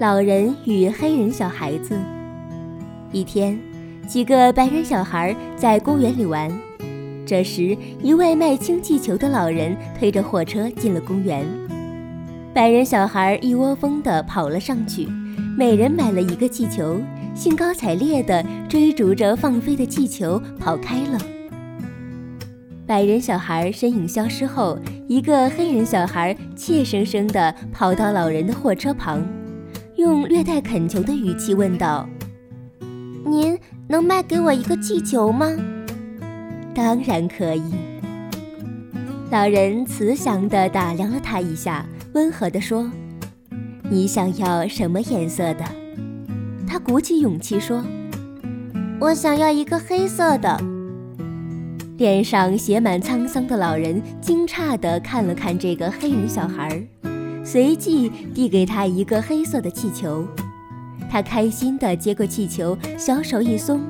老人与黑人小孩子。一天，几个白人小孩在公园里玩。这时，一位卖氢气球的老人推着货车进了公园。白人小孩一窝蜂地跑了上去，每人买了一个气球，兴高采烈地追逐着放飞的气球跑开了。白人小孩身影消失后，一个黑人小孩怯生生地跑到老人的货车旁，用略带恳求的语气问道。您能卖给我一个气球吗？当然可以。老人慈祥地打量了他一下，温和地说：“你想要什么颜色的？”他鼓起勇气说：“我想要一个黑色的。”脸上写满沧桑的老人惊诧地看了看这个黑人小孩儿，随即递给他一个黑色的气球。他开心地接过气球，小手一松，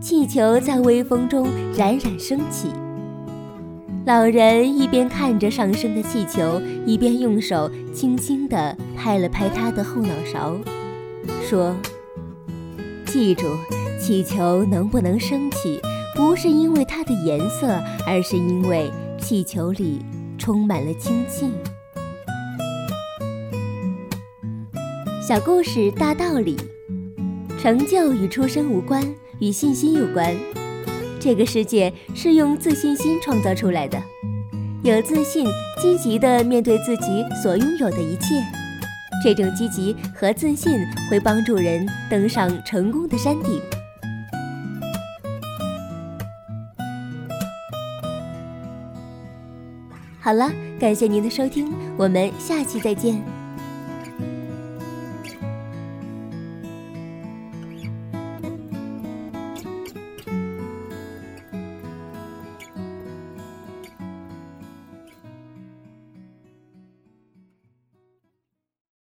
气球在微风中冉冉升起。老人一边看着上升的气球，一边用手轻轻地拍了拍他的后脑勺，说：“记住，气球能不能升起，不是因为它的颜色，而是因为气球里充满了氢气。”小故事大道理，成就与出身无关，与信心有关。这个世界是用自信心创造出来的。有自信，积极地面对自己所拥有的一切。这种积极和自信会帮助人登上成功的山顶。好了，感谢您的收听，我们下期再见。